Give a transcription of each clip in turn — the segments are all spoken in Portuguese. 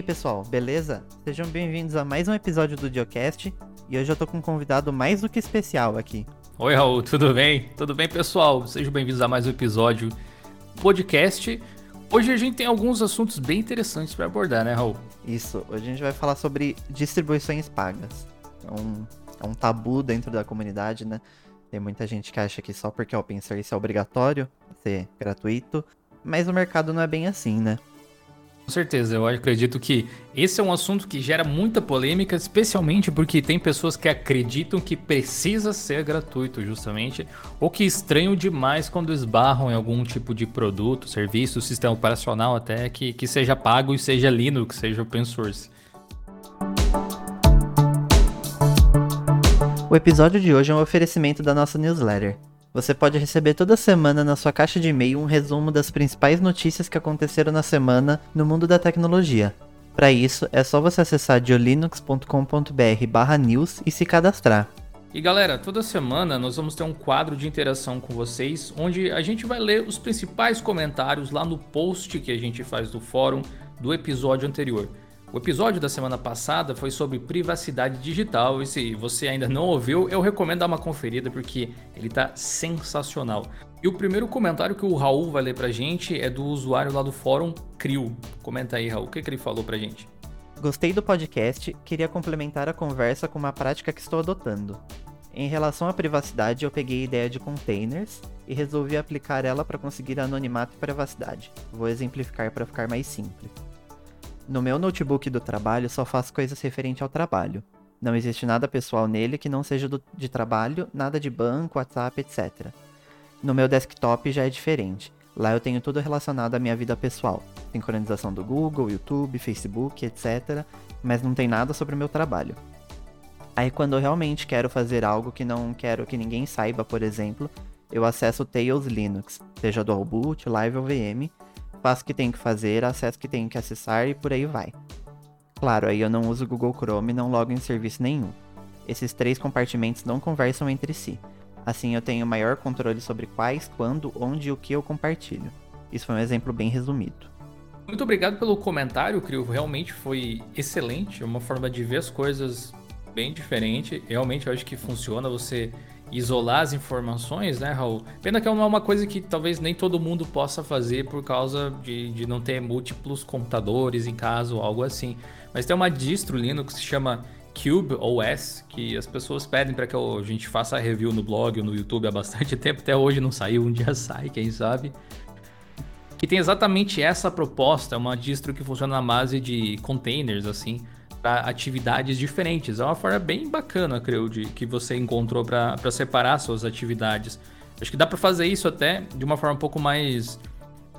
aí, pessoal, beleza? Sejam bem-vindos a mais um episódio do Diocast e hoje eu tô com um convidado mais do que especial aqui. Oi, Raul, tudo bem? Tudo bem, pessoal? Sejam bem-vindos a mais um episódio podcast. Hoje a gente tem alguns assuntos bem interessantes para abordar, né, Raul? Isso, hoje a gente vai falar sobre distribuições pagas. É um, é um tabu dentro da comunidade, né? Tem muita gente que acha que só porque é open source é obrigatório ser gratuito, mas o mercado não é bem assim, né? Com certeza, eu acredito que esse é um assunto que gera muita polêmica, especialmente porque tem pessoas que acreditam que precisa ser gratuito, justamente, ou que estranham demais quando esbarram em algum tipo de produto, serviço, sistema operacional até que, que seja pago e seja Linux, seja open source. O episódio de hoje é um oferecimento da nossa newsletter. Você pode receber toda semana na sua caixa de e-mail um resumo das principais notícias que aconteceram na semana no mundo da tecnologia. Para isso, é só você acessar diolinux.com.br/news e se cadastrar. E galera, toda semana nós vamos ter um quadro de interação com vocês, onde a gente vai ler os principais comentários lá no post que a gente faz do fórum do episódio anterior. O episódio da semana passada foi sobre privacidade digital e se você ainda não ouviu, eu recomendo dar uma conferida porque ele tá sensacional. E o primeiro comentário que o Raul vai ler pra gente é do usuário lá do fórum Crio. Comenta aí, Raul, o que, que ele falou pra gente? Gostei do podcast, queria complementar a conversa com uma prática que estou adotando. Em relação à privacidade, eu peguei a ideia de containers e resolvi aplicar ela para conseguir anonimato e privacidade. Vou exemplificar para ficar mais simples. No meu notebook do trabalho só faço coisas referentes ao trabalho. Não existe nada pessoal nele que não seja do, de trabalho, nada de banco, WhatsApp, etc. No meu desktop já é diferente. Lá eu tenho tudo relacionado à minha vida pessoal, sincronização do Google, YouTube, Facebook, etc. Mas não tem nada sobre o meu trabalho. Aí quando eu realmente quero fazer algo que não quero que ninguém saiba, por exemplo, eu acesso o Tails Linux, seja do Boot, Live ou VM, faço o que tenho que fazer, acesso que tenho que acessar e por aí vai. Claro, aí eu não uso Google Chrome e não logo em serviço nenhum. Esses três compartimentos não conversam entre si. Assim eu tenho maior controle sobre quais, quando, onde e o que eu compartilho. Isso foi um exemplo bem resumido. Muito obrigado pelo comentário, Crio. Realmente foi excelente. É uma forma de ver as coisas bem diferente. Realmente eu acho que funciona você isolar as informações, né, Raul? Pena que é uma coisa que talvez nem todo mundo possa fazer por causa de, de não ter múltiplos computadores em casa ou algo assim. Mas tem uma distro Linux que se chama Cube OS, que as pessoas pedem para que a gente faça review no blog ou no YouTube há bastante tempo, até hoje não saiu, um dia sai, quem sabe. Que tem exatamente essa proposta, é uma distro que funciona na base de containers, assim, para atividades diferentes. É uma forma bem bacana, creio, de que você encontrou para separar suas atividades. Acho que dá para fazer isso até de uma forma um pouco mais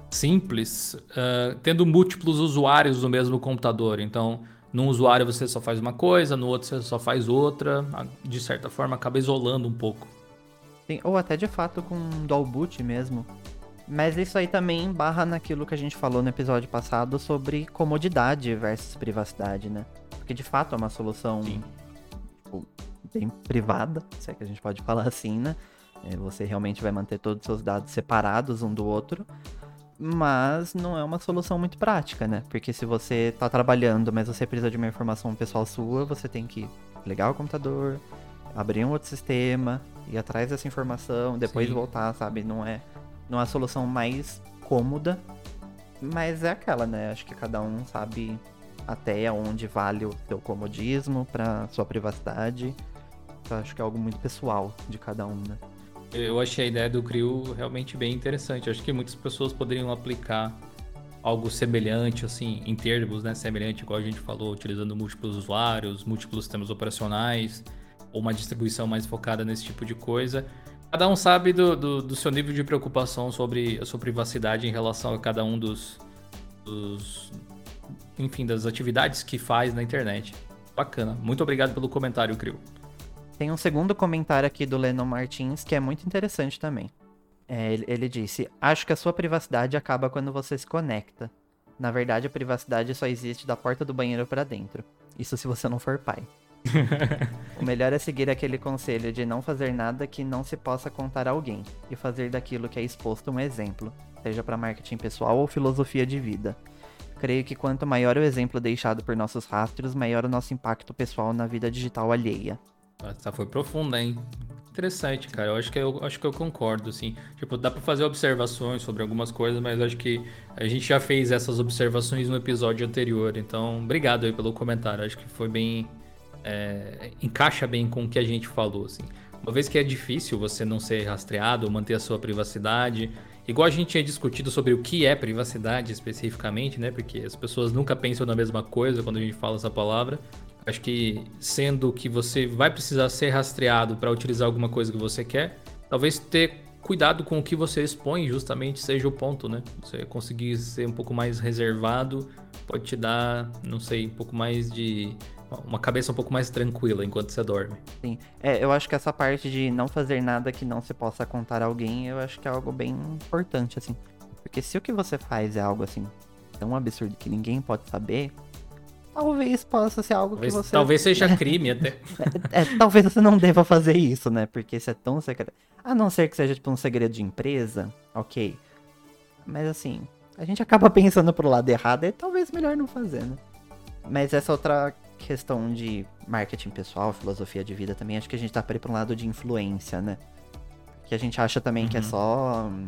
simples, uh, tendo múltiplos usuários no mesmo computador. Então, num usuário você só faz uma coisa, no outro você só faz outra. De certa forma, acaba isolando um pouco. Sim, ou até de fato com dual boot mesmo. Mas isso aí também barra naquilo que a gente falou no episódio passado sobre comodidade versus privacidade, né? Porque de fato é uma solução tipo, bem privada, se é que a gente pode falar assim, né? É, você realmente vai manter todos os seus dados separados um do outro, mas não é uma solução muito prática, né? Porque se você está trabalhando, mas você precisa de uma informação pessoal sua, você tem que ligar o computador, abrir um outro sistema, ir atrás dessa informação, depois Sim. voltar, sabe? Não é, não é a solução mais cômoda, mas é aquela, né? Acho que cada um sabe até onde vale o seu comodismo para sua privacidade. Eu acho que é algo muito pessoal de cada um, né? Eu achei a ideia do CRIO realmente bem interessante. Eu acho que muitas pessoas poderiam aplicar algo semelhante, assim, em termos, né? Semelhante, igual a gente falou, utilizando múltiplos usuários, múltiplos sistemas operacionais, ou uma distribuição mais focada nesse tipo de coisa. Cada um sabe do, do, do seu nível de preocupação sobre a sua privacidade em relação a cada um dos, dos, enfim, das atividades que faz na internet. Bacana. Muito obrigado pelo comentário, Crio. Tem um segundo comentário aqui do Lennon Martins que é muito interessante também. É, ele, ele disse: Acho que a sua privacidade acaba quando você se conecta. Na verdade, a privacidade só existe da porta do banheiro para dentro. Isso se você não for pai. o melhor é seguir aquele conselho de não fazer nada que não se possa contar a alguém e fazer daquilo que é exposto um exemplo, seja para marketing pessoal ou filosofia de vida. Creio que quanto maior o exemplo deixado por nossos rastros, maior o nosso impacto pessoal na vida digital alheia. Essa foi profunda, hein? Interessante, cara. Eu acho que eu acho que eu concordo, assim. Tipo, dá para fazer observações sobre algumas coisas, mas acho que a gente já fez essas observações no episódio anterior. Então, obrigado aí pelo comentário. Acho que foi bem é, encaixa bem com o que a gente falou, assim. Uma vez que é difícil você não ser rastreado, manter a sua privacidade, igual a gente tinha discutido sobre o que é privacidade especificamente, né? Porque as pessoas nunca pensam na mesma coisa quando a gente fala essa palavra. Acho que sendo que você vai precisar ser rastreado para utilizar alguma coisa que você quer, talvez ter cuidado com o que você expõe justamente seja o ponto, né? Você conseguir ser um pouco mais reservado pode te dar, não sei, um pouco mais de uma cabeça um pouco mais tranquila enquanto você dorme. Sim. É, eu acho que essa parte de não fazer nada que não se possa contar a alguém, eu acho que é algo bem importante, assim. Porque se o que você faz é algo assim tão absurdo que ninguém pode saber, talvez possa ser algo talvez, que você. Talvez seja crime até. é, é, talvez você não deva fazer isso, né? Porque isso é tão secreto. A não ser que seja tipo um segredo de empresa, ok. Mas assim, a gente acaba pensando pro lado errado, é talvez melhor não fazer, né? Mas essa outra questão de marketing pessoal, filosofia de vida também, acho que a gente tá para ir pra um lado de influência, né? Que a gente acha também uhum. que é uhum. só hum,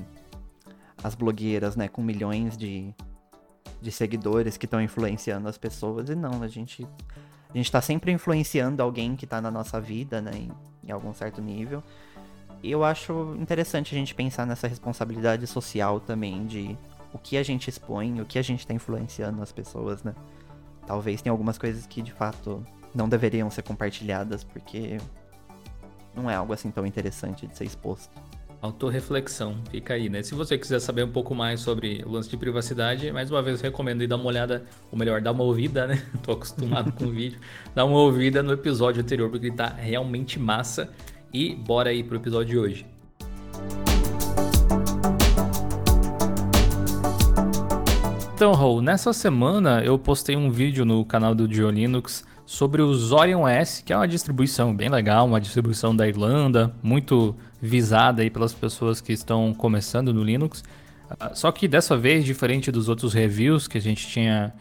as blogueiras, né, com milhões de, de seguidores que estão influenciando as pessoas. E não, a gente, a gente tá sempre influenciando alguém que tá na nossa vida, né, em, em algum certo nível. E eu acho interessante a gente pensar nessa responsabilidade social também de o que a gente expõe, o que a gente tá influenciando as pessoas, né? Talvez tenha algumas coisas que de fato não deveriam ser compartilhadas, porque não é algo assim tão interessante de ser exposto. Autoreflexão, fica aí, né? Se você quiser saber um pouco mais sobre o lance de privacidade, mais uma vez recomendo ir dar uma olhada, ou melhor, dar uma ouvida, né? Tô acostumado com o vídeo. Dar uma ouvida no episódio anterior, porque ele tá realmente massa. E bora aí pro episódio de hoje. Então, Raul, nessa semana eu postei um vídeo no canal do Dio Linux sobre o Zorion S, que é uma distribuição bem legal, uma distribuição da Irlanda, muito visada aí pelas pessoas que estão começando no Linux. Ah, só que dessa vez, diferente dos outros reviews que a gente tinha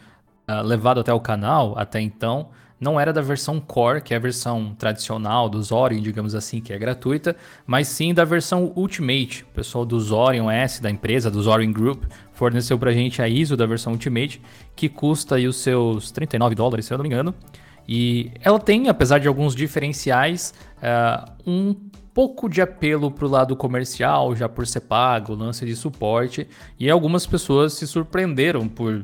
uh, levado até o canal até então, não era da versão Core, que é a versão tradicional do Zorion, digamos assim, que é gratuita, mas sim da versão Ultimate. O pessoal do Zorion S, da empresa, do Zorion Group, forneceu pra gente a ISO da versão Ultimate, que custa aí os seus 39 dólares, se eu não me engano. E ela tem, apesar de alguns diferenciais, uh, um pouco de apelo para o lado comercial, já por ser pago, lance de suporte, e algumas pessoas se surpreenderam por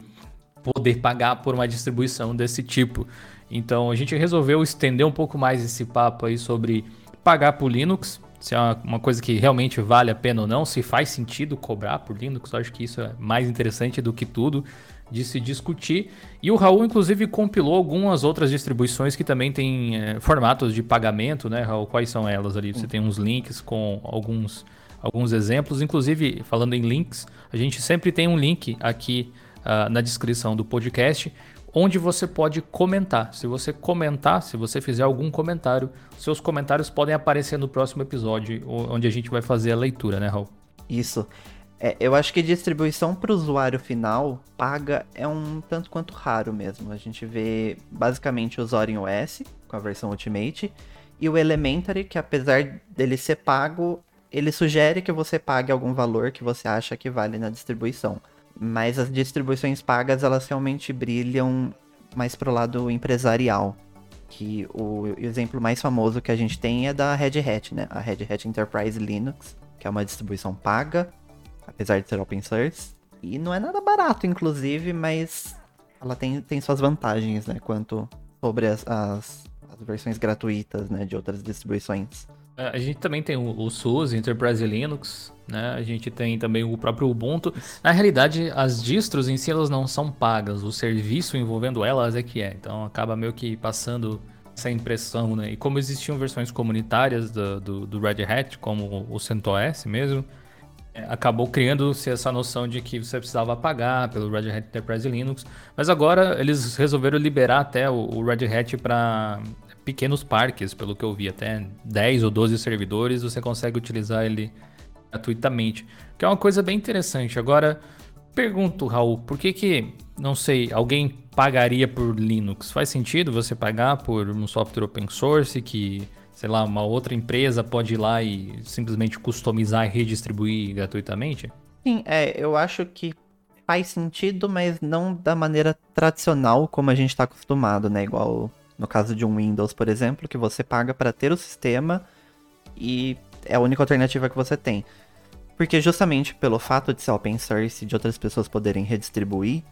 poder pagar por uma distribuição desse tipo. Então a gente resolveu estender um pouco mais esse papo aí sobre pagar por Linux, se é uma, coisa que realmente vale a pena ou não, se faz sentido cobrar por Linux, eu acho que isso é mais interessante do que tudo de se discutir. E o Raul, inclusive, compilou algumas outras distribuições que também têm é, formatos de pagamento, né, Raul? Quais são elas ali? Você tem uns links com alguns, alguns exemplos. Inclusive, falando em links, a gente sempre tem um link aqui uh, na descrição do podcast onde você pode comentar. Se você comentar, se você fizer algum comentário, seus comentários podem aparecer no próximo episódio, onde a gente vai fazer a leitura, né, Raul? Isso. É, eu acho que distribuição para o usuário final paga é um tanto quanto raro mesmo. A gente vê basicamente o Zorin OS com a versão Ultimate e o Elementary, que apesar dele ser pago, ele sugere que você pague algum valor que você acha que vale na distribuição. Mas as distribuições pagas, elas realmente brilham mais pro lado empresarial. Que o exemplo mais famoso que a gente tem é da Red Hat, né? A Red Hat Enterprise Linux, que é uma distribuição paga, apesar de ser open source. E não é nada barato, inclusive, mas ela tem, tem suas vantagens, né? Quanto sobre as, as, as versões gratuitas, né? De outras distribuições. É, a gente também tem o, o SUS, Enterprise Linux, né? A gente tem também o próprio Ubuntu. Na realidade, as distros em si elas não são pagas, o serviço envolvendo elas é que é. Então acaba meio que passando essa impressão, né? E como existiam versões comunitárias do, do, do Red Hat, como o CentOS mesmo, é, acabou criando-se essa noção de que você precisava pagar pelo Red Hat Enterprise Linux. Mas agora eles resolveram liberar até o, o Red Hat para pequenos parques, pelo que eu vi, até 10 ou 12 servidores, você consegue utilizar ele gratuitamente. Que é uma coisa bem interessante. Agora, Pergunto, Raul, por que que, não sei, alguém pagaria por Linux? Faz sentido você pagar por um software open source que, sei lá, uma outra empresa pode ir lá e simplesmente customizar e redistribuir gratuitamente? Sim, é, eu acho que faz sentido, mas não da maneira tradicional como a gente está acostumado, né? Igual no caso de um Windows, por exemplo, que você paga para ter o sistema e é a única alternativa que você tem. Porque justamente pelo fato de ser open source e de outras pessoas poderem redistribuir,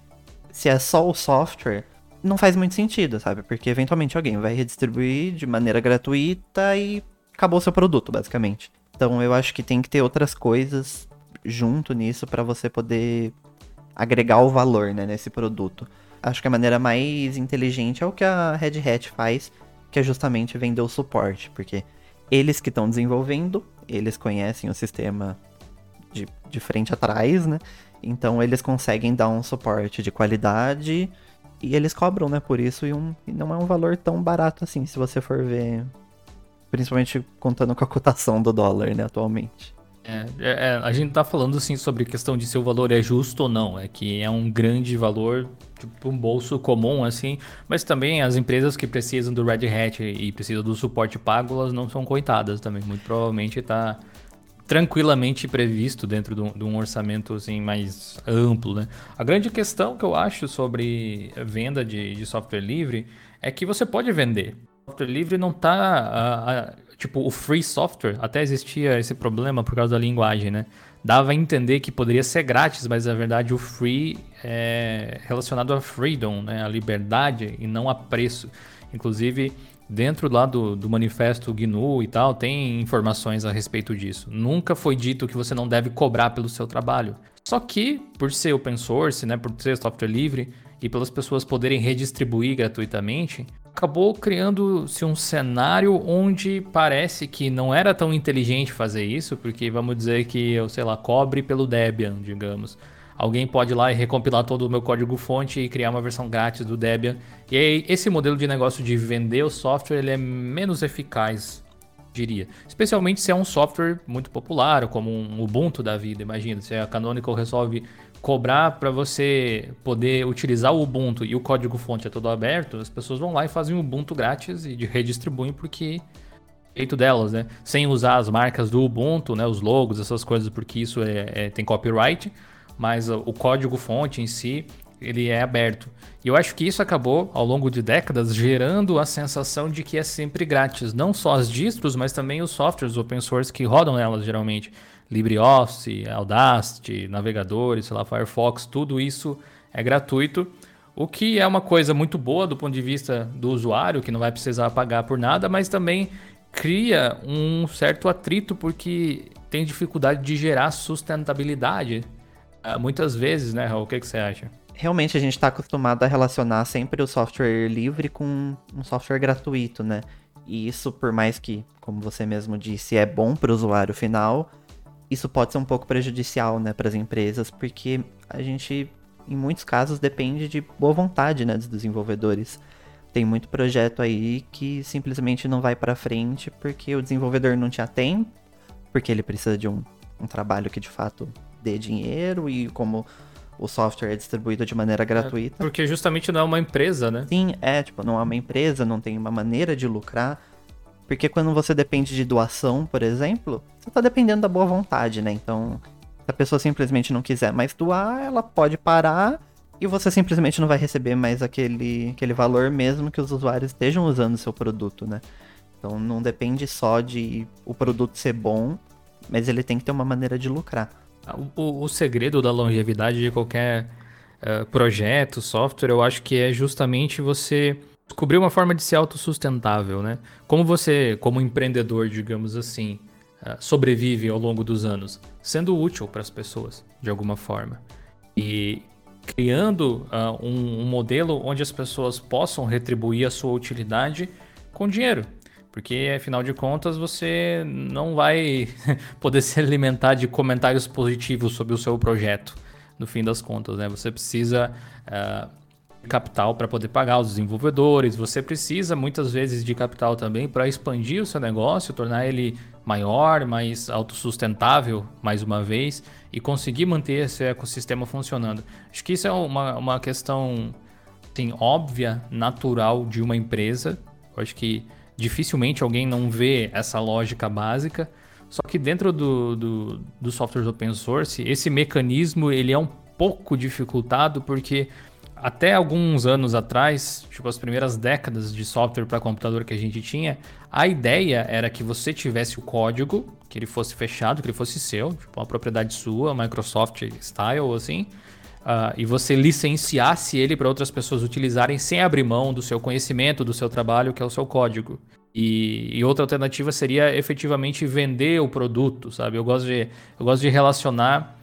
se é só o software, não faz muito sentido, sabe? Porque eventualmente alguém vai redistribuir de maneira gratuita e acabou o seu produto, basicamente. Então eu acho que tem que ter outras coisas junto nisso para você poder agregar o valor né, nesse produto. Acho que a maneira mais inteligente é o que a Red Hat faz, que é justamente vender o suporte, porque eles que estão desenvolvendo, eles conhecem o sistema de, de frente atrás, né? Então eles conseguem dar um suporte de qualidade e eles cobram, né, por isso e, um, e não é um valor tão barato assim, se você for ver, principalmente contando com a cotação do dólar, né, atualmente. É, é, a gente tá falando assim sobre questão de se o valor é justo ou não, é que é um grande valor tipo um bolso comum assim, mas também as empresas que precisam do Red Hat e precisam do suporte pago, elas não são coitadas também, muito provavelmente tá tranquilamente previsto dentro de um, de um, orçamento assim, mais amplo. Né? A grande questão que eu acho sobre venda de, de software livre é que você pode vender. O software livre não está. Tipo, o free software, até existia esse problema por causa da linguagem, né? Dava a entender que poderia ser grátis, mas na verdade o free é relacionado a freedom, né? a liberdade e não a preço. Inclusive, Dentro lá do, do manifesto GNU e tal, tem informações a respeito disso. Nunca foi dito que você não deve cobrar pelo seu trabalho. Só que, por ser open source, né, por ser software livre e pelas pessoas poderem redistribuir gratuitamente, acabou criando-se um cenário onde parece que não era tão inteligente fazer isso, porque vamos dizer que eu, sei lá, cobre pelo Debian, digamos alguém pode ir lá e recompilar todo o meu código fonte e criar uma versão grátis do Debian. E aí, esse modelo de negócio de vender o software ele é menos eficaz, diria. Especialmente se é um software muito popular, como um Ubuntu da vida. Imagina, se a Canonical resolve cobrar para você poder utilizar o Ubuntu e o código fonte é todo aberto, as pessoas vão lá e fazem o Ubuntu grátis e redistribuem porque jeito delas, né? Sem usar as marcas do Ubuntu, né? Os logos, essas coisas, porque isso é, é tem copyright mas o código-fonte em si ele é aberto. E eu acho que isso acabou, ao longo de décadas, gerando a sensação de que é sempre grátis. Não só as distros, mas também os softwares open source que rodam nelas, geralmente. LibreOffice, Audacity, navegadores, sei lá, Firefox, tudo isso é gratuito. O que é uma coisa muito boa do ponto de vista do usuário, que não vai precisar pagar por nada, mas também cria um certo atrito porque tem dificuldade de gerar sustentabilidade ah, muitas vezes, né, Raul? O que, que você acha? Realmente a gente está acostumado a relacionar sempre o software livre com um software gratuito, né? E isso, por mais que, como você mesmo disse, é bom para o usuário final, isso pode ser um pouco prejudicial, né, para as empresas, porque a gente, em muitos casos, depende de boa vontade, né, dos desenvolvedores. Tem muito projeto aí que simplesmente não vai para frente porque o desenvolvedor não tinha tempo, porque ele precisa de um, um trabalho que de fato dê dinheiro e como o software é distribuído de maneira é, gratuita. É, porque justamente não é uma empresa, né? Sim, é, tipo, não é uma empresa, não tem uma maneira de lucrar. Porque quando você depende de doação, por exemplo, você tá dependendo da boa vontade, né? Então, se a pessoa simplesmente não quiser mais doar, ela pode parar e você simplesmente não vai receber mais aquele, aquele valor mesmo que os usuários estejam usando o seu produto, né? Então não depende só de o produto ser bom, mas ele tem que ter uma maneira de lucrar. O, o segredo da longevidade de qualquer uh, projeto, software, eu acho que é justamente você descobrir uma forma de ser autossustentável, né? Como você, como empreendedor, digamos assim, uh, sobrevive ao longo dos anos? Sendo útil para as pessoas, de alguma forma. E criando uh, um, um modelo onde as pessoas possam retribuir a sua utilidade com dinheiro. Porque, afinal de contas, você não vai poder se alimentar de comentários positivos sobre o seu projeto, no fim das contas, né? Você precisa uh, capital para poder pagar os desenvolvedores, você precisa muitas vezes de capital também para expandir o seu negócio, tornar ele maior, mais autossustentável, mais uma vez, e conseguir manter esse ecossistema funcionando. Acho que isso é uma, uma questão assim, óbvia, natural de uma empresa. Eu acho que dificilmente alguém não vê essa lógica básica. Só que dentro do, do, do software open source, esse mecanismo ele é um pouco dificultado porque até alguns anos atrás, tipo as primeiras décadas de software para computador que a gente tinha, a ideia era que você tivesse o código, que ele fosse fechado, que ele fosse seu, tipo uma propriedade sua, Microsoft style assim, uh, e você licenciasse ele para outras pessoas utilizarem sem abrir mão do seu conhecimento, do seu trabalho, que é o seu código. E, e, outra alternativa seria efetivamente vender o produto, sabe? Eu gosto de, eu gosto de relacionar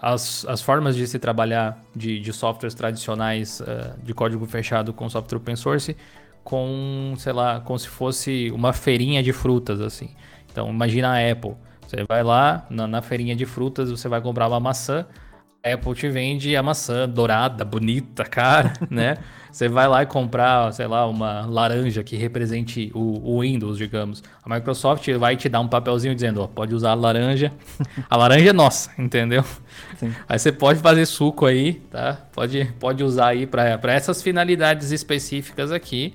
as, as formas de se trabalhar de, de softwares tradicionais uh, de código fechado com software open source com, sei lá, como se fosse uma feirinha de frutas, assim. Então, imagina a Apple. Você vai lá na, na feirinha de frutas, você vai comprar uma maçã, Apple te vende a maçã dourada, bonita, cara, né? Você vai lá e comprar, sei lá, uma laranja que represente o, o, Windows, digamos. A Microsoft vai te dar um papelzinho dizendo, ó, pode usar a laranja. A laranja é nossa, entendeu? Sim. Aí você pode fazer suco aí, tá? Pode, pode usar aí para essas finalidades específicas aqui.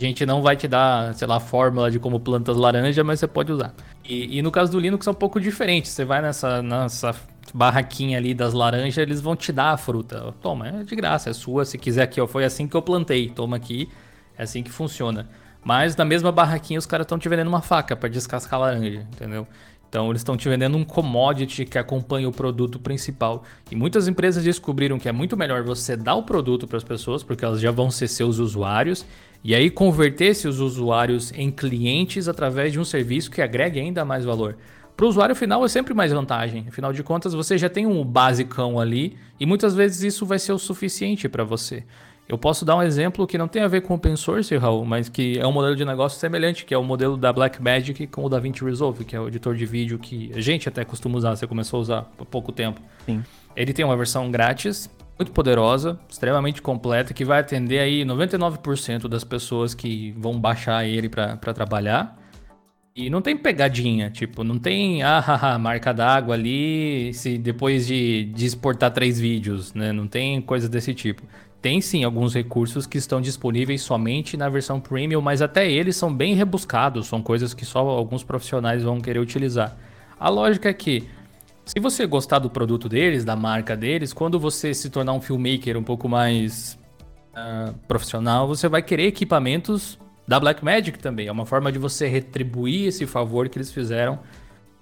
A gente não vai te dar, sei lá, fórmula de como plantas laranja, mas você pode usar. E, e no caso do Linux é um pouco diferente. Você vai nessa, nessa barraquinha ali das laranjas, eles vão te dar a fruta. Toma, é de graça, é sua. Se quiser aqui, ó, foi assim que eu plantei. Toma aqui, é assim que funciona. Mas na mesma barraquinha os caras estão te vendendo uma faca para descascar a laranja, entendeu? Então eles estão te vendendo um commodity que acompanha o produto principal. E muitas empresas descobriram que é muito melhor você dar o produto para as pessoas, porque elas já vão ser seus usuários, e aí converter esses usuários em clientes através de um serviço que agregue ainda mais valor. Para o usuário final é sempre mais vantagem. Afinal de contas, você já tem um basicão ali e muitas vezes isso vai ser o suficiente para você. Eu posso dar um exemplo que não tem a ver com open source, Raul, mas que é um modelo de negócio semelhante, que é o modelo da Blackmagic com o DaVinci Resolve, que é o editor de vídeo que a gente até costuma usar, você começou a usar há pouco tempo. Sim. Ele tem uma versão grátis, muito poderosa, extremamente completa, que vai atender aí 99% das pessoas que vão baixar ele para trabalhar. E não tem pegadinha, tipo, não tem ah, haha, marca d'água ali se depois de, de exportar três vídeos, né? Não tem coisa desse tipo. Tem sim alguns recursos que estão disponíveis somente na versão premium, mas até eles são bem rebuscados, são coisas que só alguns profissionais vão querer utilizar. A lógica é que se você gostar do produto deles, da marca deles, quando você se tornar um filmmaker um pouco mais uh, profissional, você vai querer equipamentos da Blackmagic também. É uma forma de você retribuir esse favor que eles fizeram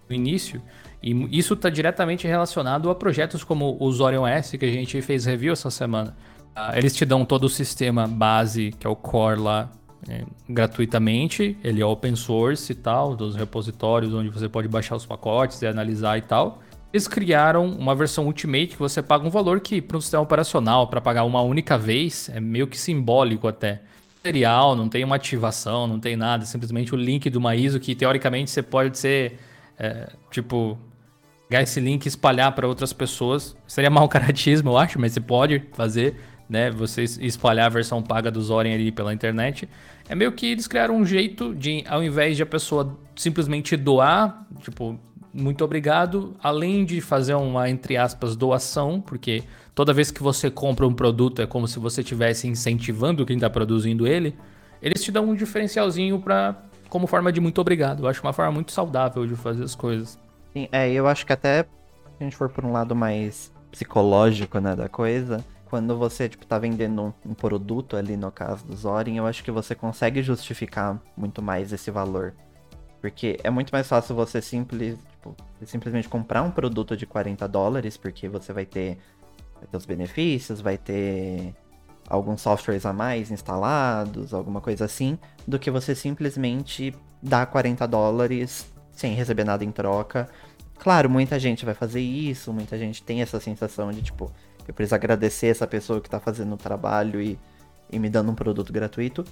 no início. E isso está diretamente relacionado a projetos como o Zorion S, que a gente fez review essa semana. Uh, eles te dão todo o sistema base, que é o core lá, é, gratuitamente. Ele é open source e tal, dos repositórios onde você pode baixar os pacotes e analisar e tal. Eles criaram uma versão Ultimate que você paga um valor que, para um sistema operacional, para pagar uma única vez, é meio que simbólico até. Material, não tem uma ativação, não tem nada, simplesmente o link de uma ISO que teoricamente você pode ser, é, tipo, pegar esse link e espalhar para outras pessoas. Seria mau caratismo, eu acho, mas você pode fazer, né? Você espalhar a versão paga do Zorin ali pela internet. É meio que eles criaram um jeito de, ao invés de a pessoa simplesmente doar, tipo, muito obrigado. Além de fazer uma, entre aspas, doação, porque toda vez que você compra um produto é como se você estivesse incentivando quem está produzindo ele, eles te dão um diferencialzinho para como forma de muito obrigado. Eu acho uma forma muito saudável de fazer as coisas. Sim, é, eu acho que até se a gente for por um lado mais psicológico, né, da coisa, quando você, tipo, tá vendendo um, um produto ali, no caso do Zorin, eu acho que você consegue justificar muito mais esse valor. Porque é muito mais fácil você simples, tipo, simplesmente comprar um produto de 40 dólares, porque você vai ter, vai ter os benefícios, vai ter alguns softwares a mais instalados, alguma coisa assim, do que você simplesmente dar 40 dólares sem receber nada em troca. Claro, muita gente vai fazer isso, muita gente tem essa sensação de tipo, eu preciso agradecer essa pessoa que está fazendo o trabalho e, e me dando um produto gratuito,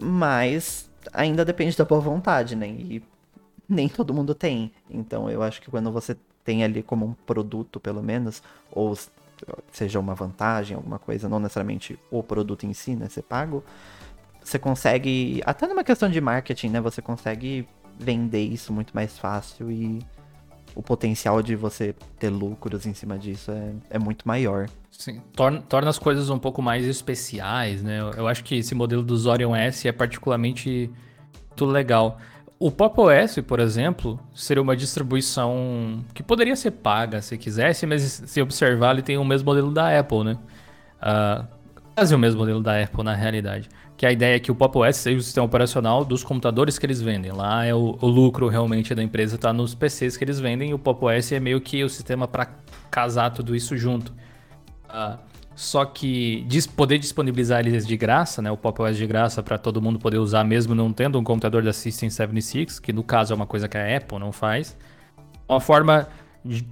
mas ainda depende da boa vontade, né? E nem todo mundo tem. Então eu acho que quando você tem ali como um produto, pelo menos, ou seja uma vantagem, alguma coisa, não necessariamente o produto em si, né, ser pago, você consegue, até numa questão de marketing, né, você consegue vender isso muito mais fácil e o potencial de você ter lucros em cima disso é, é muito maior. Sim, torna, torna as coisas um pouco mais especiais, né? Eu, eu acho que esse modelo do Zorion S é particularmente muito legal. O Pop OS, por exemplo, seria uma distribuição que poderia ser paga se quisesse, mas se observar, ele tem o mesmo modelo da Apple, né? Uh, quase o mesmo modelo da Apple, na realidade. Que a ideia é que o Pop OS seja o sistema operacional dos computadores que eles vendem. Lá é o, o lucro realmente da empresa está nos PCs que eles vendem e o Pop OS é meio que o sistema para casar tudo isso junto. Uh, só que poder disponibilizar eles de graça, né, o Pop OS de graça para todo mundo poder usar mesmo não tendo um computador da System 76, que no caso é uma coisa que a Apple não faz. Uma forma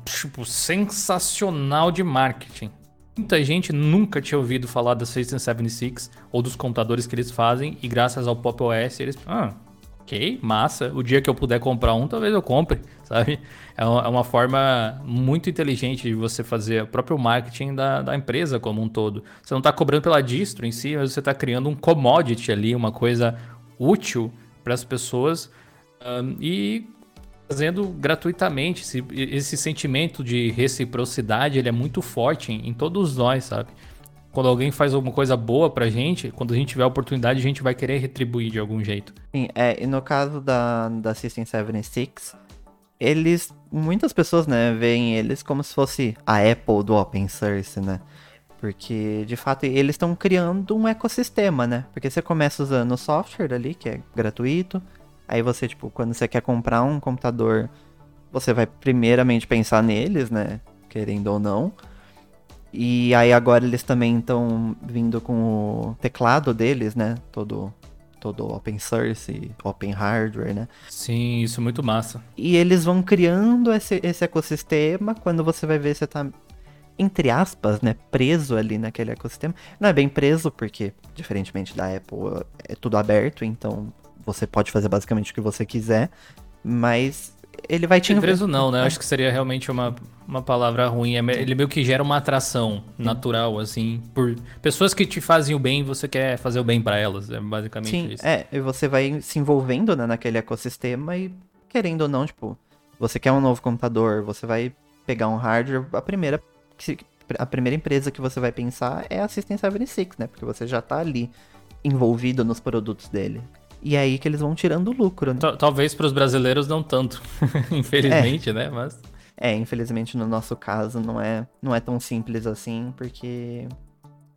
tipo sensacional de marketing. Muita gente nunca tinha ouvido falar da System 76 ou dos computadores que eles fazem e graças ao Pop OS eles, ah, ok, massa. O dia que eu puder comprar um, talvez eu compre, sabe? É uma é forma muito inteligente de você fazer o próprio marketing da, da empresa como um todo. Você não está cobrando pela distro em si, mas você está criando um commodity ali, uma coisa útil para as pessoas um, e fazendo gratuitamente. Esse, esse, sentimento de reciprocidade ele é muito forte em, em todos nós, sabe? quando alguém faz alguma coisa boa pra gente, quando a gente tiver a oportunidade, a gente vai querer retribuir de algum jeito. Sim, é, e no caso da, da System 76, eles, muitas pessoas, né, veem eles como se fosse a Apple do open source, né? Porque, de fato, eles estão criando um ecossistema, né? Porque você começa usando o software ali, que é gratuito. Aí você, tipo, quando você quer comprar um computador, você vai primeiramente pensar neles, né? Querendo ou não. E aí agora eles também estão vindo com o teclado deles, né? Todo todo open source, open hardware, né? Sim, isso é muito massa. E eles vão criando esse, esse ecossistema, quando você vai ver você tá entre aspas, né, preso ali naquele ecossistema. Não é bem preso porque diferentemente da Apple, é tudo aberto, então você pode fazer basicamente o que você quiser, mas ele vai te... Preso não, né? Acho que seria realmente uma, uma palavra ruim. É ele meio que gera uma atração natural, assim, por pessoas que te fazem o bem você quer fazer o bem para elas. É basicamente Sim, isso. É, e você vai se envolvendo né, naquele ecossistema e, querendo ou não, tipo, você quer um novo computador, você vai pegar um hardware, a primeira, a primeira empresa que você vai pensar é a System 76, né? Porque você já tá ali envolvido nos produtos dele. E é aí que eles vão tirando lucro, né? Talvez para os brasileiros não tanto, infelizmente, é. né? Mas é, infelizmente no nosso caso não é não é tão simples assim, porque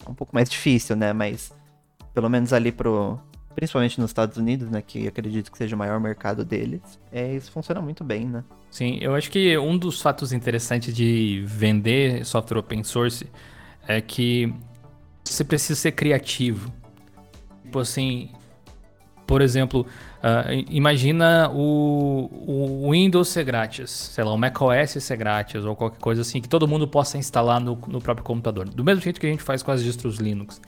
é um pouco mais difícil, né? Mas pelo menos ali pro principalmente nos Estados Unidos, né, que acredito que seja o maior mercado deles, é, isso funciona muito bem, né? Sim, eu acho que um dos fatos interessantes de vender software open source é que você precisa ser criativo. Tipo assim, por exemplo, uh, imagina o, o, Windows ser grátis, sei lá, o macOS ser grátis ou qualquer coisa assim que todo mundo possa instalar no, no próprio computador. Do mesmo jeito que a gente faz com as distros Linux.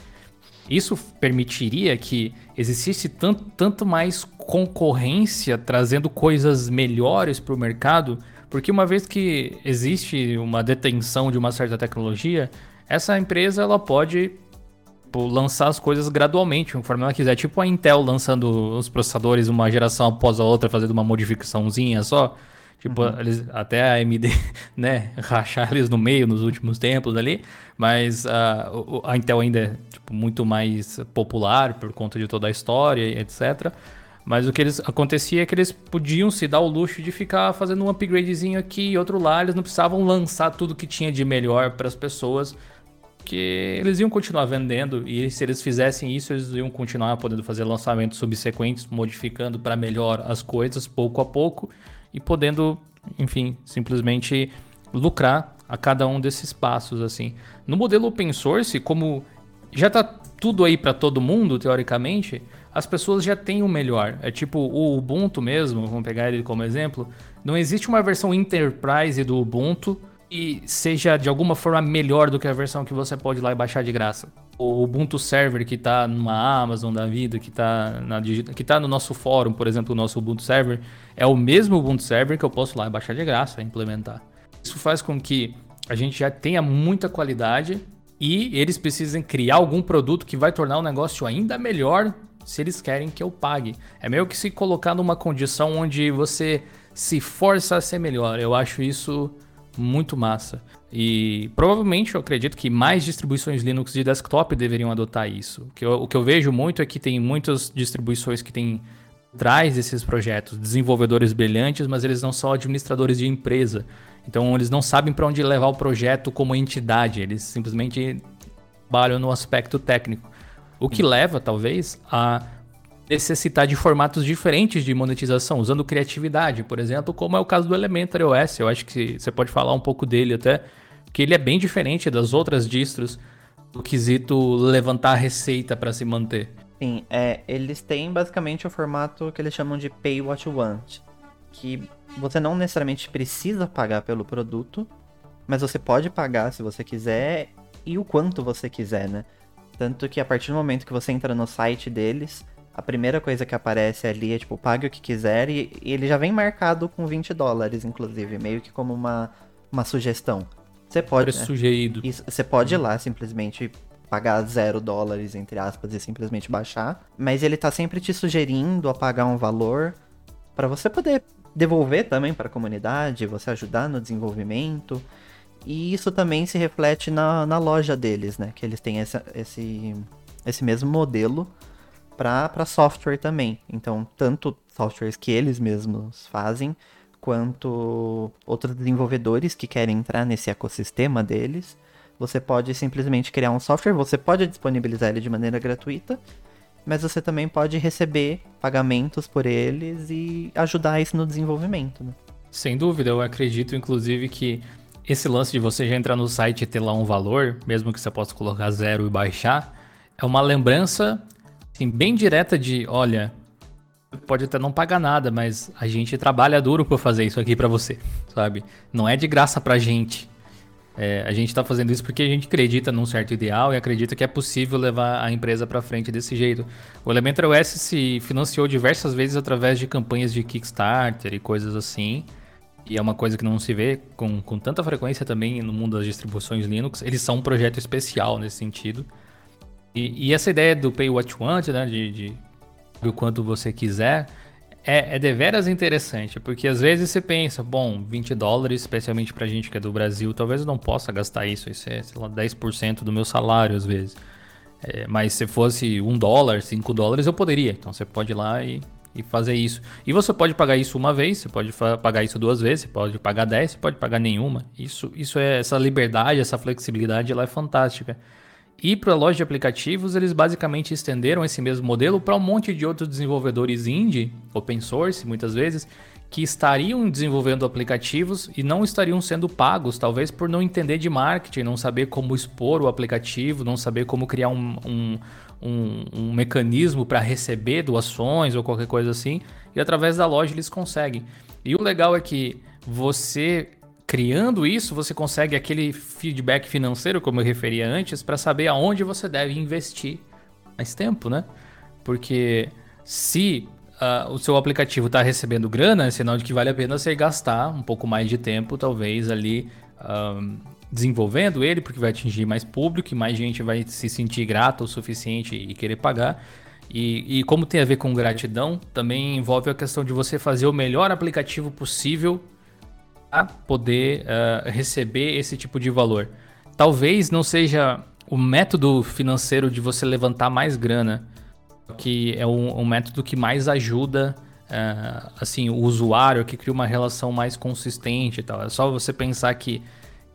Isso permitiria que existisse tanto, tanto mais concorrência trazendo coisas melhores para o mercado, porque uma vez que existe uma detenção de uma certa tecnologia, essa empresa ela pode tipo, lançar as coisas gradualmente, conforme ela quiser. Tipo a Intel lançando os processadores uma geração após a outra, fazendo uma modificaçãozinha só. Tipo, uhum. eles, até a AMD, né, rachar eles no meio nos últimos tempos ali. Mas uh, a Intel ainda é tipo, muito mais popular por conta de toda a história e etc. Mas o que eles acontecia é que eles podiam se dar o luxo de ficar fazendo um upgradezinho aqui e outro lá. Eles não precisavam lançar tudo que tinha de melhor para as pessoas que eles iam continuar vendendo e se eles fizessem isso, eles iam continuar podendo fazer lançamentos subsequentes, modificando para melhor as coisas pouco a pouco e podendo, enfim, simplesmente lucrar a cada um desses passos assim. No modelo open source, como já está tudo aí para todo mundo, teoricamente, as pessoas já têm o melhor. É tipo o Ubuntu mesmo, vamos pegar ele como exemplo, não existe uma versão enterprise do Ubuntu e seja de alguma forma melhor do que a versão que você pode ir lá e baixar de graça. O Ubuntu Server que está numa Amazon da vida, que está na que tá no nosso fórum, por exemplo, o nosso Ubuntu Server, é o mesmo Ubuntu Server que eu posso ir lá e baixar de graça e implementar. Isso faz com que a gente já tenha muita qualidade e eles precisem criar algum produto que vai tornar o negócio ainda melhor se eles querem que eu pague. É meio que se colocar numa condição onde você se força a ser melhor. Eu acho isso muito massa. E provavelmente eu acredito que mais distribuições Linux de desktop deveriam adotar isso. O que eu, o que eu vejo muito é que tem muitas distribuições que têm traz desses projetos desenvolvedores brilhantes, mas eles não são administradores de empresa. Então eles não sabem para onde levar o projeto como entidade, eles simplesmente trabalham no aspecto técnico. O que leva, talvez, a necessitar de formatos diferentes de monetização, usando criatividade, por exemplo, como é o caso do Elementary OS. Eu acho que você pode falar um pouco dele até, que ele é bem diferente das outras distros do quesito levantar receita para se manter. Sim, é, eles têm basicamente o formato que eles chamam de Pay What You Want, que você não necessariamente precisa pagar pelo produto, mas você pode pagar se você quiser e o quanto você quiser, né? Tanto que a partir do momento que você entra no site deles, a primeira coisa que aparece ali é tipo, pague o que quiser e, e ele já vem marcado com 20 dólares, inclusive, meio que como uma, uma sugestão. Você pode. Né? sugerido. Você pode ir lá simplesmente pagar zero dólares, entre aspas, e simplesmente baixar. Mas ele tá sempre te sugerindo a pagar um valor para você poder devolver também para a comunidade, você ajudar no desenvolvimento. E isso também se reflete na, na loja deles, né? Que eles têm essa, esse, esse mesmo modelo para software também. Então, tanto softwares que eles mesmos fazem, quanto outros desenvolvedores que querem entrar nesse ecossistema deles. Você pode simplesmente criar um software, você pode disponibilizar ele de maneira gratuita, mas você também pode receber pagamentos por eles e ajudar isso no desenvolvimento. Né? Sem dúvida, eu acredito inclusive que esse lance de você já entrar no site e ter lá um valor, mesmo que você possa colocar zero e baixar, é uma lembrança assim, bem direta de, olha, pode até não pagar nada, mas a gente trabalha duro para fazer isso aqui para você, sabe? Não é de graça pra gente. É, a gente está fazendo isso porque a gente acredita num certo ideal e acredita que é possível levar a empresa para frente desse jeito. O Elementor OS se financiou diversas vezes através de campanhas de Kickstarter e coisas assim. E é uma coisa que não se vê com, com tanta frequência também no mundo das distribuições Linux. Eles são um projeto especial nesse sentido. E, e essa ideia do Pay What You Want, né, de, de do quanto você quiser, é, é deveras interessante, porque às vezes você pensa, bom, 20 dólares, especialmente pra gente que é do Brasil, talvez eu não possa gastar isso, isso é, sei lá, 10% do meu salário às vezes. É, mas se fosse 1 dólar, 5 dólares, eu poderia. Então você pode ir lá e, e fazer isso. E você pode pagar isso uma vez, você pode pagar isso duas vezes, você pode pagar 10, você pode pagar nenhuma. Isso, isso é essa liberdade, essa flexibilidade, ela é fantástica. E para a loja de aplicativos, eles basicamente estenderam esse mesmo modelo para um monte de outros desenvolvedores indie, open source muitas vezes, que estariam desenvolvendo aplicativos e não estariam sendo pagos, talvez por não entender de marketing, não saber como expor o aplicativo, não saber como criar um, um, um, um mecanismo para receber doações ou qualquer coisa assim. E através da loja eles conseguem. E o legal é que você criando isso, você consegue aquele feedback financeiro, como eu referia antes, para saber aonde você deve investir mais tempo, né? Porque se uh, o seu aplicativo está recebendo grana, é sinal de que vale a pena você gastar um pouco mais de tempo, talvez ali um, desenvolvendo ele, porque vai atingir mais público e mais gente vai se sentir grata o suficiente e querer pagar. E, e como tem a ver com gratidão, também envolve a questão de você fazer o melhor aplicativo possível poder uh, receber esse tipo de valor. Talvez não seja o método financeiro de você levantar mais grana, que é um, um método que mais ajuda uh, assim o usuário, que cria uma relação mais consistente e tal. É só você pensar que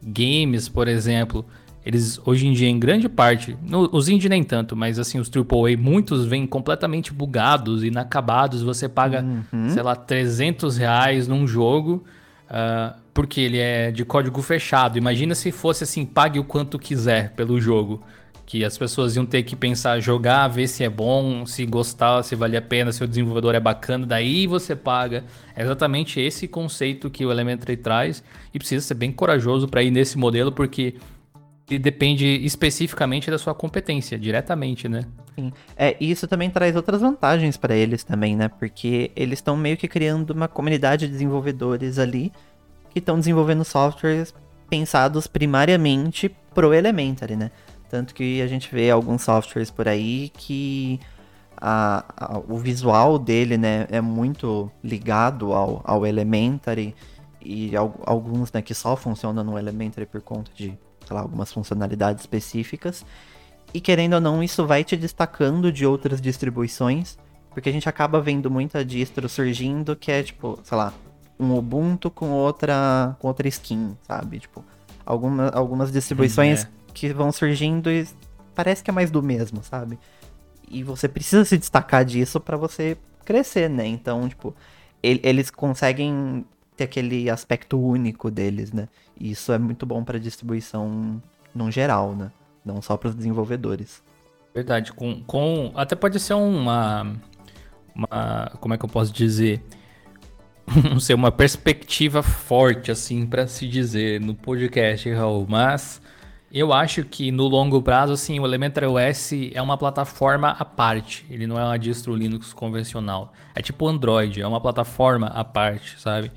games, por exemplo, eles hoje em dia em grande parte, no, os indie nem tanto, mas assim os AAA muitos vêm completamente bugados, inacabados. Você paga, uhum. sei lá, 300 reais num jogo Uh, porque ele é de código fechado. Imagina se fosse assim, pague o quanto quiser pelo jogo. Que as pessoas iam ter que pensar, jogar, ver se é bom, se gostar, se vale a pena, se o desenvolvedor é bacana, daí você paga. É exatamente esse conceito que o Elementary traz e precisa ser bem corajoso para ir nesse modelo, porque ele depende especificamente da sua competência, diretamente, né? Sim. É, e isso também traz outras vantagens para eles também, né? Porque eles estão meio que criando uma comunidade de desenvolvedores ali que estão desenvolvendo softwares pensados primariamente pro Elementary, né? Tanto que a gente vê alguns softwares por aí que a, a, o visual dele, né, é muito ligado ao, ao Elementary e alguns, né, que só funcionam no Elementary por conta de, lá, algumas funcionalidades específicas. E querendo ou não, isso vai te destacando de outras distribuições, porque a gente acaba vendo muita distro surgindo que é tipo, sei lá, um Ubuntu com outra com outra skin, sabe? Tipo, alguma, algumas distribuições hum, é. que vão surgindo e parece que é mais do mesmo, sabe? E você precisa se destacar disso para você crescer, né? Então, tipo, ele, eles conseguem ter aquele aspecto único deles, né? E isso é muito bom para distribuição no geral, né? Não só para os desenvolvedores. Verdade, com, com até pode ser uma, uma como é que eu posso dizer, não sei, uma perspectiva forte assim para se dizer no podcast, Raul, mas eu acho que no longo prazo, assim, o Elementary OS é uma plataforma à parte. Ele não é uma distro Linux convencional. É tipo Android, é uma plataforma à parte, sabe?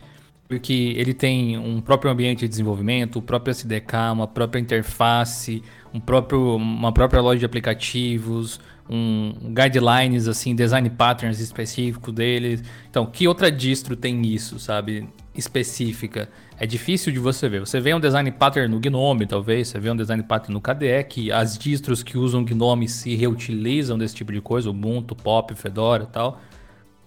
Porque ele tem um próprio ambiente de desenvolvimento, o próprio SDK, uma própria interface, um próprio, uma própria loja de aplicativos, um guidelines, assim, design patterns específicos deles. Então, que outra distro tem isso, sabe? Específica é difícil de você ver. Você vê um design pattern no Gnome, talvez, você vê um design pattern no KDE, que as distros que usam Gnome se reutilizam desse tipo de coisa, Ubuntu, Pop, Fedora e tal.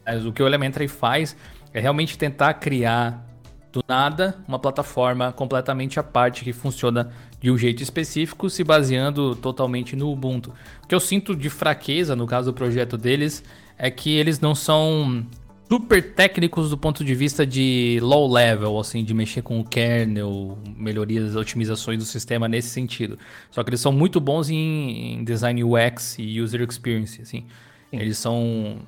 Mas o que o Elementary faz é realmente tentar criar do nada uma plataforma completamente à parte que funciona de um jeito específico, se baseando totalmente no Ubuntu. O que eu sinto de fraqueza no caso do projeto deles é que eles não são super técnicos do ponto de vista de low level, assim, de mexer com o kernel, melhorias, otimizações do sistema nesse sentido. Só que eles são muito bons em, em design UX e user experience, assim. Sim. Eles são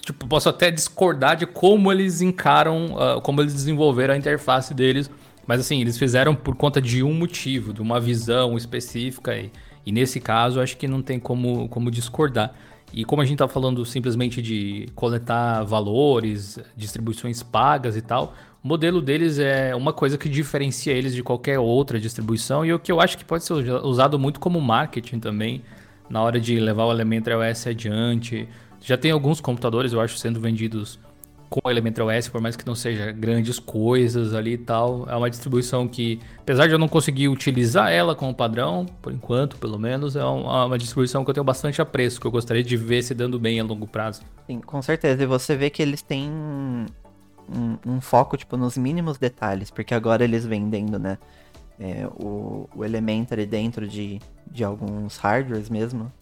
tipo, posso até discordar de como eles encaram, uh, como eles desenvolveram a interface deles, mas assim, eles fizeram por conta de um motivo, de uma visão específica e, e nesse caso acho que não tem como, como discordar. E como a gente está falando simplesmente de coletar valores, distribuições pagas e tal, o modelo deles é uma coisa que diferencia eles de qualquer outra distribuição e o que eu acho que pode ser usado muito como marketing também, na hora de levar o Elementary OS adiante. Já tem alguns computadores, eu acho, sendo vendidos com Elementor OS, por mais que não seja grandes coisas ali e tal. É uma distribuição que, apesar de eu não conseguir utilizar ela como padrão, por enquanto, pelo menos, é uma, uma distribuição que eu tenho bastante apreço, que eu gostaria de ver se dando bem a longo prazo. Sim, com certeza. E você vê que eles têm um, um foco, tipo, nos mínimos detalhes, porque agora eles vendendo, né? É, o, o Elementary dentro de, de alguns hardwares mesmo,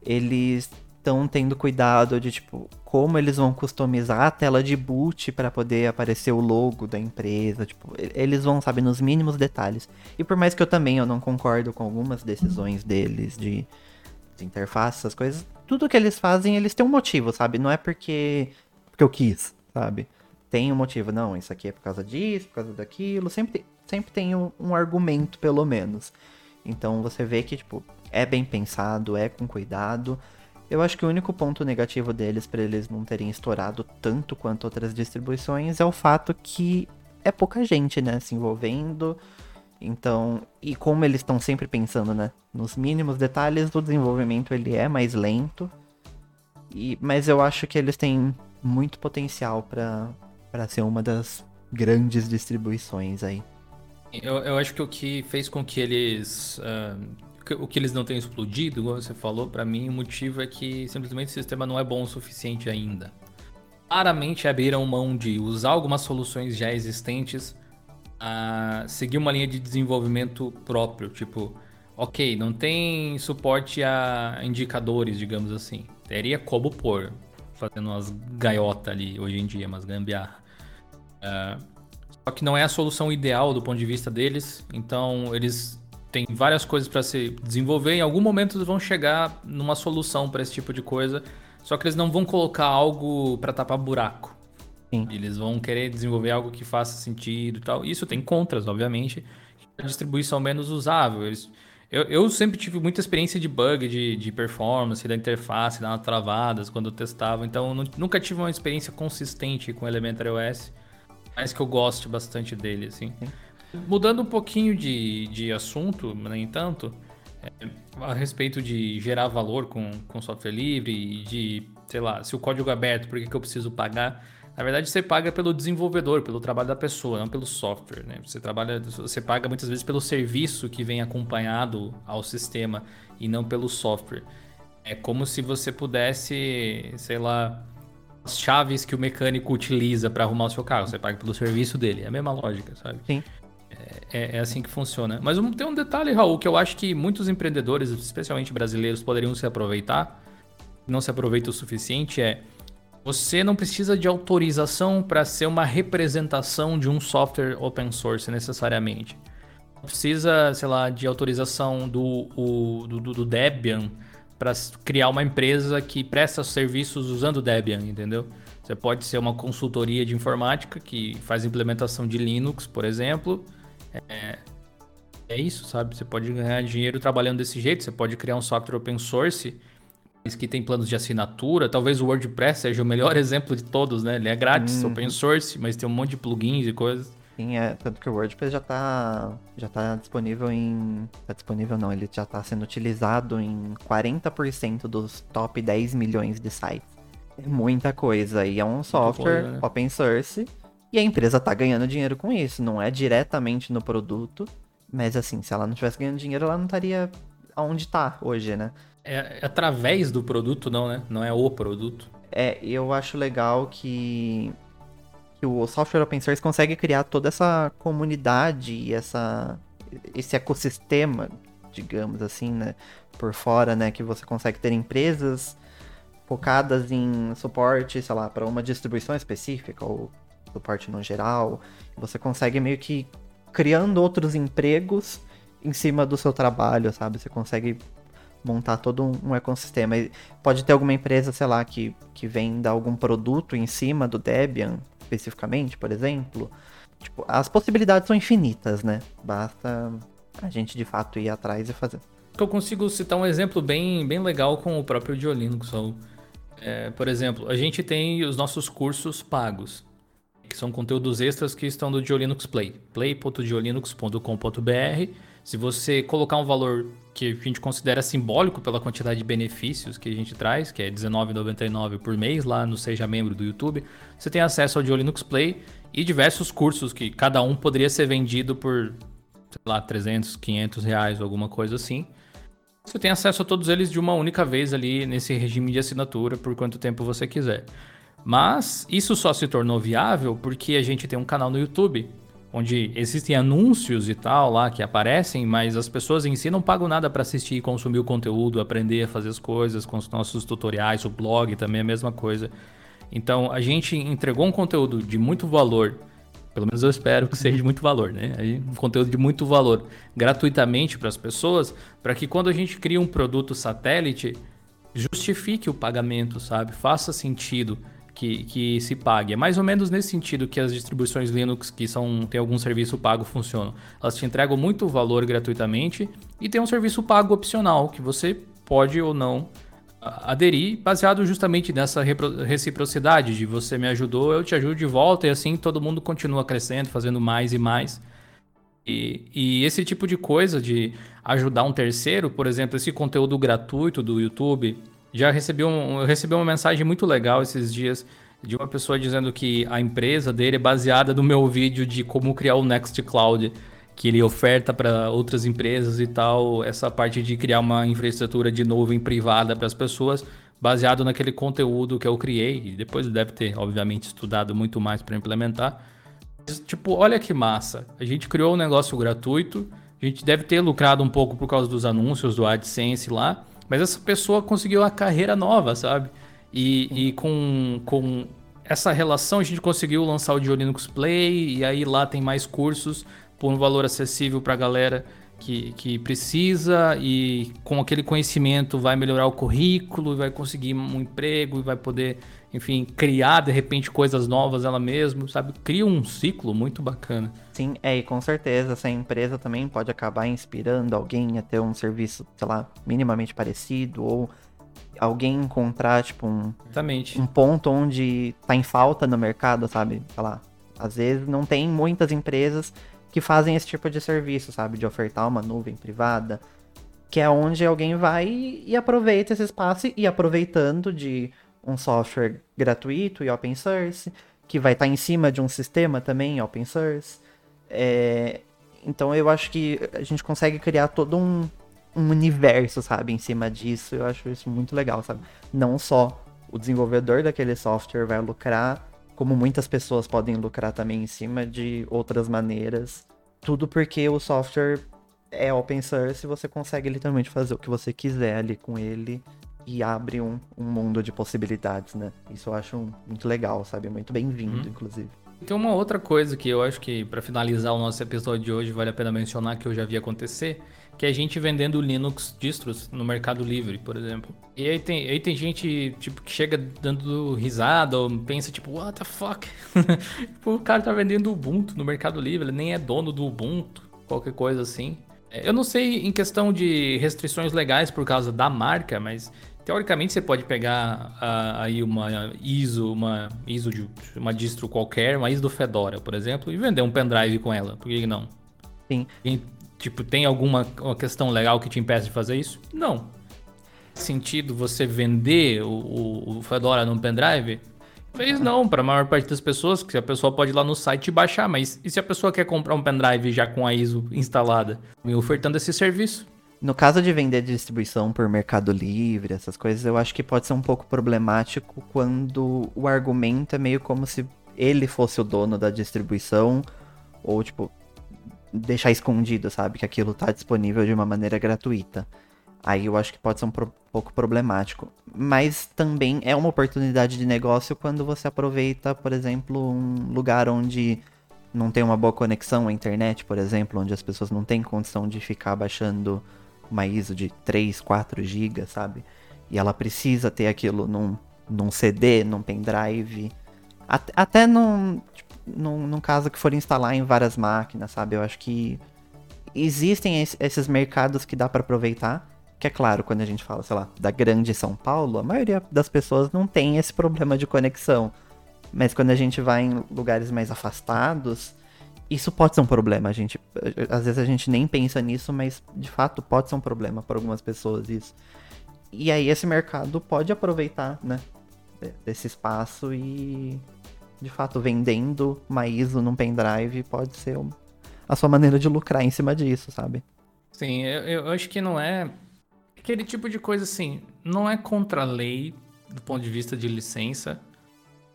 eles estão tendo cuidado de tipo como eles vão customizar a tela de boot para poder aparecer o logo da empresa, tipo, eles vão saber nos mínimos detalhes. E por mais que eu também eu não concordo com algumas decisões deles de, de interface, essas coisas, tudo que eles fazem, eles têm um motivo, sabe? Não é porque porque eu quis, sabe? Tem um motivo, não, isso aqui é por causa disso, por causa daquilo, sempre tem, sempre tem um, um argumento pelo menos. Então você vê que tipo é bem pensado, é com cuidado. Eu acho que o único ponto negativo deles para eles não terem estourado tanto quanto outras distribuições é o fato que é pouca gente, né, se envolvendo. Então, e como eles estão sempre pensando, né, nos mínimos detalhes do desenvolvimento, ele é mais lento. E, mas eu acho que eles têm muito potencial para ser uma das grandes distribuições aí. Eu, eu acho que o que fez com que eles uh, o que eles não têm explodido, como você falou, para mim o motivo é que simplesmente o sistema não é bom o suficiente ainda. Claramente abriram mão de usar algumas soluções já existentes a seguir uma linha de desenvolvimento próprio, tipo, ok, não tem suporte a indicadores, digamos assim. Teria como pôr, fazendo umas gaiotas ali hoje em dia, umas gambiarra. Uh, só que não é a solução ideal do ponto de vista deles, então eles tem várias coisas para se desenvolver. Em algum momento eles vão chegar numa solução para esse tipo de coisa. Só que eles não vão colocar algo para tapar buraco. Sim. Eles vão querer desenvolver algo que faça sentido e tal. Isso tem contras, obviamente. A distribuição menos usável. Eles, eu, eu, sempre tive muita experiência de bug, de, de performance, da interface, dar travadas quando eu testava. Então, eu nunca tive uma experiência consistente com o Elementary OS. Mas que eu goste bastante dele, assim. Sim. Mudando um pouquinho de, de assunto, no entanto, é, a respeito de gerar valor com, com software livre e de, sei lá, se o código é aberto, por que, que eu preciso pagar? Na verdade, você paga pelo desenvolvedor, pelo trabalho da pessoa, não pelo software. Né? Você trabalha, você paga muitas vezes pelo serviço que vem acompanhado ao sistema e não pelo software. É como se você pudesse, sei lá, as chaves que o mecânico utiliza para arrumar o seu carro. Você paga pelo serviço dele. É a mesma lógica, sabe? Sim. É, é, assim que funciona. Mas tem um detalhe, Raul, que eu acho que muitos empreendedores, especialmente brasileiros, poderiam se aproveitar. Não se aproveita o suficiente é você não precisa de autorização para ser uma representação de um software open source necessariamente. Não precisa, sei lá, de autorização do, o, do, do Debian para criar uma empresa que presta serviços usando Debian, entendeu? Você pode ser uma consultoria de informática que faz implementação de Linux, por exemplo. É, é isso, sabe? Você pode ganhar dinheiro trabalhando desse jeito. Você pode criar um software open source que tem planos de assinatura. Talvez o WordPress seja o melhor exemplo de todos, né? Ele é grátis, uhum. open source, mas tem um monte de plugins e coisas. Sim, é, tanto que o WordPress já está já tá disponível em. Tá disponível não, ele já está sendo utilizado em 40% dos top 10 milhões de sites. É muita coisa. E é um software coisa, né? open source. E a empresa está ganhando dinheiro com isso. Não é diretamente no produto. Mas assim, se ela não estivesse ganhando dinheiro, ela não estaria onde está hoje, né? É, é através do produto, não, né? Não é o produto. É, eu acho legal que, que o software open source consegue criar toda essa comunidade e essa, esse ecossistema, digamos assim, né? Por fora, né? Que você consegue ter empresas focadas em suporte, sei lá, para uma distribuição específica ou suporte no geral. Você consegue meio que criando outros empregos em cima do seu trabalho, sabe? Você consegue montar todo um, ecossistema. Pode ter alguma empresa, sei lá, que, que venda algum produto em cima do Debian, especificamente, por exemplo. Tipo, as possibilidades são infinitas, né? Basta a gente de fato ir atrás e fazer. Eu consigo citar um exemplo bem, bem legal com o próprio Diolinux. É, por exemplo, a gente tem os nossos cursos pagos, que são conteúdos extras que estão do Diolinux Play, play.diolinux.com.br. Se você colocar um valor que a gente considera simbólico pela quantidade de benefícios que a gente traz, que é R$19,99 por mês lá no Seja Membro do YouTube, você tem acesso ao Dio Linux Play e diversos cursos que cada um poderia ser vendido por, sei lá, 300, 500 reais ou alguma coisa assim. Você tem acesso a todos eles de uma única vez ali nesse regime de assinatura por quanto tempo você quiser. Mas isso só se tornou viável porque a gente tem um canal no YouTube onde existem anúncios e tal lá que aparecem, mas as pessoas em si não pagam nada para assistir, consumir o conteúdo, aprender a fazer as coisas com os nossos tutoriais, o blog também é a mesma coisa. Então a gente entregou um conteúdo de muito valor, pelo menos eu espero que seja de muito valor, né? Um conteúdo de muito valor gratuitamente para as pessoas, para que quando a gente cria um produto satélite, justifique o pagamento, sabe? Faça sentido que, que se pague. É mais ou menos nesse sentido que as distribuições Linux que são tem algum serviço pago funcionam. Elas te entregam muito valor gratuitamente e tem um serviço pago opcional que você pode ou não aderir, baseado justamente nessa reciprocidade de você me ajudou, eu te ajudo de volta e assim todo mundo continua crescendo, fazendo mais e mais. E, e, esse tipo de coisa de ajudar um terceiro, por exemplo, esse conteúdo gratuito do YouTube, já recebi, um, eu recebi uma mensagem muito legal esses dias de uma pessoa dizendo que a empresa dele é baseada no meu vídeo de como criar o Nextcloud, que ele oferta para outras empresas e tal, essa parte de criar uma infraestrutura de nuvem privada para as pessoas, baseado naquele conteúdo que eu criei, e depois deve ter, obviamente, estudado muito mais para implementar. Mas, tipo, olha que massa. A gente criou um negócio gratuito, a gente deve ter lucrado um pouco por causa dos anúncios do AdSense lá, mas essa pessoa conseguiu uma carreira nova, sabe? E, e com, com essa relação a gente conseguiu lançar o Dio Linux Play, e aí lá tem mais cursos por um valor acessível para a galera que, que precisa, e com aquele conhecimento vai melhorar o currículo, vai conseguir um emprego, e vai poder, enfim, criar de repente coisas novas ela mesma, sabe? Cria um ciclo muito bacana. Sim, é, e com certeza essa empresa também pode acabar inspirando alguém a ter um serviço, sei lá, minimamente parecido, ou alguém encontrar, tipo, um, Exatamente. um ponto onde tá em falta no mercado, sabe? Sei lá, às vezes não tem muitas empresas que fazem esse tipo de serviço, sabe? De ofertar uma nuvem privada, Que é onde alguém vai e aproveita esse espaço e aproveitando de um software gratuito e open source, que vai estar tá em cima de um sistema também open source. É, então eu acho que a gente consegue criar todo um, um universo, sabe, em cima disso. Eu acho isso muito legal, sabe? Não só o desenvolvedor daquele software vai lucrar, como muitas pessoas podem lucrar também em cima de outras maneiras. Tudo porque o software é open source e você consegue literalmente fazer o que você quiser ali com ele e abre um, um mundo de possibilidades, né? Isso eu acho muito legal, sabe? Muito bem-vindo, hum. inclusive. Tem uma outra coisa que eu acho que, para finalizar o nosso episódio de hoje, vale a pena mencionar que eu já vi acontecer, que é a gente vendendo Linux distros no Mercado Livre, por exemplo. E aí tem, aí tem gente, tipo, que chega dando risada ou pensa, tipo, what the fuck? tipo, o cara tá vendendo Ubuntu no Mercado Livre, ele nem é dono do Ubuntu, qualquer coisa assim. É, eu não sei em questão de restrições legais por causa da marca, mas Teoricamente você pode pegar uh, aí uma ISO, uma ISO de uma distro qualquer, uma ISO do Fedora, por exemplo, e vender um pendrive com ela. Por que não? Sim. E, tipo, tem alguma questão legal que te impeça de fazer isso? Não. Sentido você vender o, o, o Fedora num pendrive? Talvez não, para a maior parte das pessoas, que a pessoa pode ir lá no site e baixar, mas e se a pessoa quer comprar um pendrive já com a ISO instalada? Me ofertando esse serviço. No caso de vender distribuição por Mercado Livre, essas coisas, eu acho que pode ser um pouco problemático quando o argumento é meio como se ele fosse o dono da distribuição, ou tipo, deixar escondido, sabe? Que aquilo tá disponível de uma maneira gratuita. Aí eu acho que pode ser um pro pouco problemático. Mas também é uma oportunidade de negócio quando você aproveita, por exemplo, um lugar onde não tem uma boa conexão à internet, por exemplo, onde as pessoas não têm condição de ficar baixando uma ISO de 3, 4 GB, sabe? E ela precisa ter aquilo num, num CD, num pendrive. Até, até num, tipo, num, num caso que for instalar em várias máquinas, sabe? Eu acho que existem esses mercados que dá para aproveitar. Que é claro, quando a gente fala, sei lá, da grande São Paulo, a maioria das pessoas não tem esse problema de conexão. Mas quando a gente vai em lugares mais afastados, isso pode ser um problema, a gente. Às vezes a gente nem pensa nisso, mas de fato pode ser um problema para algumas pessoas isso. E aí esse mercado pode aproveitar, né? Desse espaço e de fato vendendo uma ISO num pendrive pode ser a sua maneira de lucrar em cima disso, sabe? Sim, eu, eu acho que não é aquele tipo de coisa assim, não é contra a lei do ponto de vista de licença,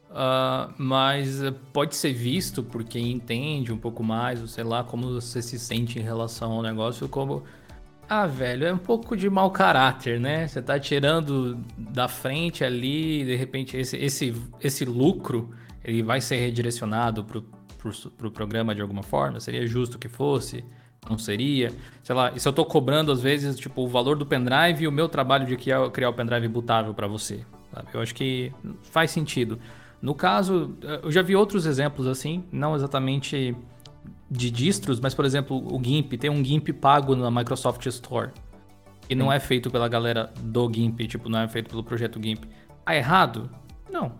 Uh, mas pode ser visto por quem entende um pouco mais, ou sei lá, como você se sente em relação ao negócio, como. Ah, velho, é um pouco de mau caráter, né? Você tá tirando da frente ali, de repente, esse, esse, esse lucro ele vai ser redirecionado pro, pro, pro programa de alguma forma? Seria justo que fosse? Não seria? Sei lá, e se eu tô cobrando, às vezes, tipo, o valor do pendrive e o meu trabalho de criar, criar o pendrive bootável para você? Sabe? Eu acho que faz sentido. No caso, eh, eu já vi outros exemplos assim, não exatamente de distros, mas por exemplo, o GIMP, tem um GIMP pago na Microsoft Store. E não é feito pela galera do GIMP, tipo, não é feito pelo projeto GIMP. Tá errado? Não.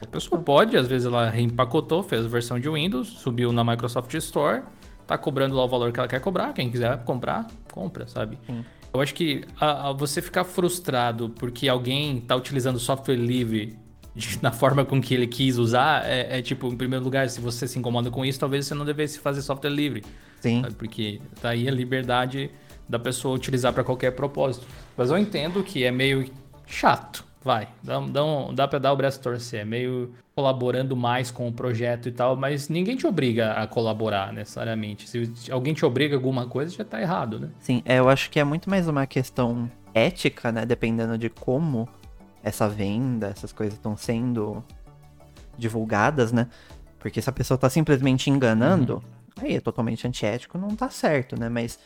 A pessoa pode, às vezes ela reempacotou, fez a versão de Windows, subiu na Microsoft Store, tá cobrando lá o valor que ela quer cobrar, quem quiser comprar, compra, sabe? Sim. Eu acho que a, a você ficar frustrado porque alguém tá utilizando software livre na forma com que ele quis usar, é, é, tipo, em primeiro lugar, se você se incomoda com isso, talvez você não devesse fazer software livre. Sim. Porque tá aí a liberdade da pessoa utilizar para qualquer propósito. Mas eu entendo que é meio chato, vai. Dá, dá, um, dá pra dar o braço torcer. É meio colaborando mais com o projeto e tal, mas ninguém te obriga a colaborar necessariamente. Se alguém te obriga a alguma coisa, já tá errado, né? Sim, é, eu acho que é muito mais uma questão ética, né? Dependendo de como essa venda, essas coisas estão sendo divulgadas, né? Porque se a pessoa tá simplesmente enganando, uhum. aí é totalmente antiético, não tá certo, né? Mas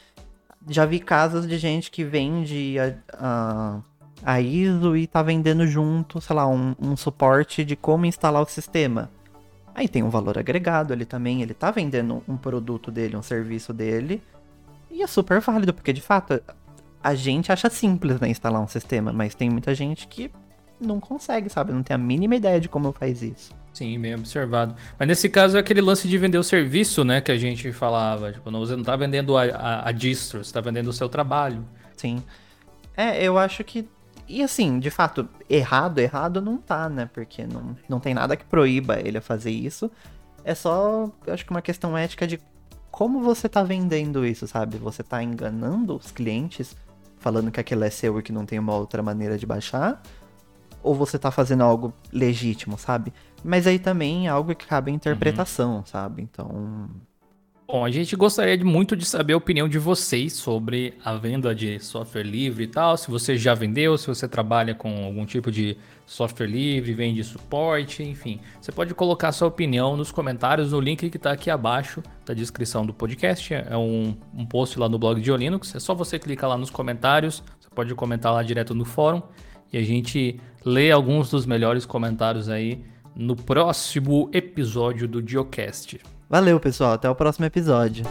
já vi casos de gente que vende a, a, a ISO e tá vendendo junto, sei lá, um, um suporte de como instalar o sistema. Aí tem um valor agregado ali também, ele tá vendendo um produto dele, um serviço dele, e é super válido, porque de fato a gente acha simples né, instalar um sistema, mas tem muita gente que não consegue, sabe? Não tem a mínima ideia de como faz isso. Sim, bem observado. Mas nesse caso é aquele lance de vender o serviço, né? Que a gente falava. Tipo, você não tá vendendo a, a, a distro, você tá vendendo o seu trabalho. Sim. sim. É, eu acho que. E assim, de fato, errado, errado não tá, né? Porque não, não tem nada que proíba ele a fazer isso. É só, eu acho que uma questão ética de como você tá vendendo isso, sabe? Você tá enganando os clientes, falando que aquilo é seu e que não tem uma outra maneira de baixar? Ou você tá fazendo algo legítimo, sabe? Mas aí também é algo que cabe à interpretação, uhum. sabe? Então, Bom, a gente gostaria de muito de saber a opinião de vocês sobre a venda de software livre e tal. Se você já vendeu, se você trabalha com algum tipo de software livre, vende suporte, enfim. Você pode colocar sua opinião nos comentários no link que está aqui abaixo da descrição do podcast. É um, um post lá no blog de Linux. É só você clicar lá nos comentários. Você pode comentar lá direto no fórum. E a gente lê alguns dos melhores comentários aí no próximo episódio do Geocast. Valeu, pessoal. Até o próximo episódio.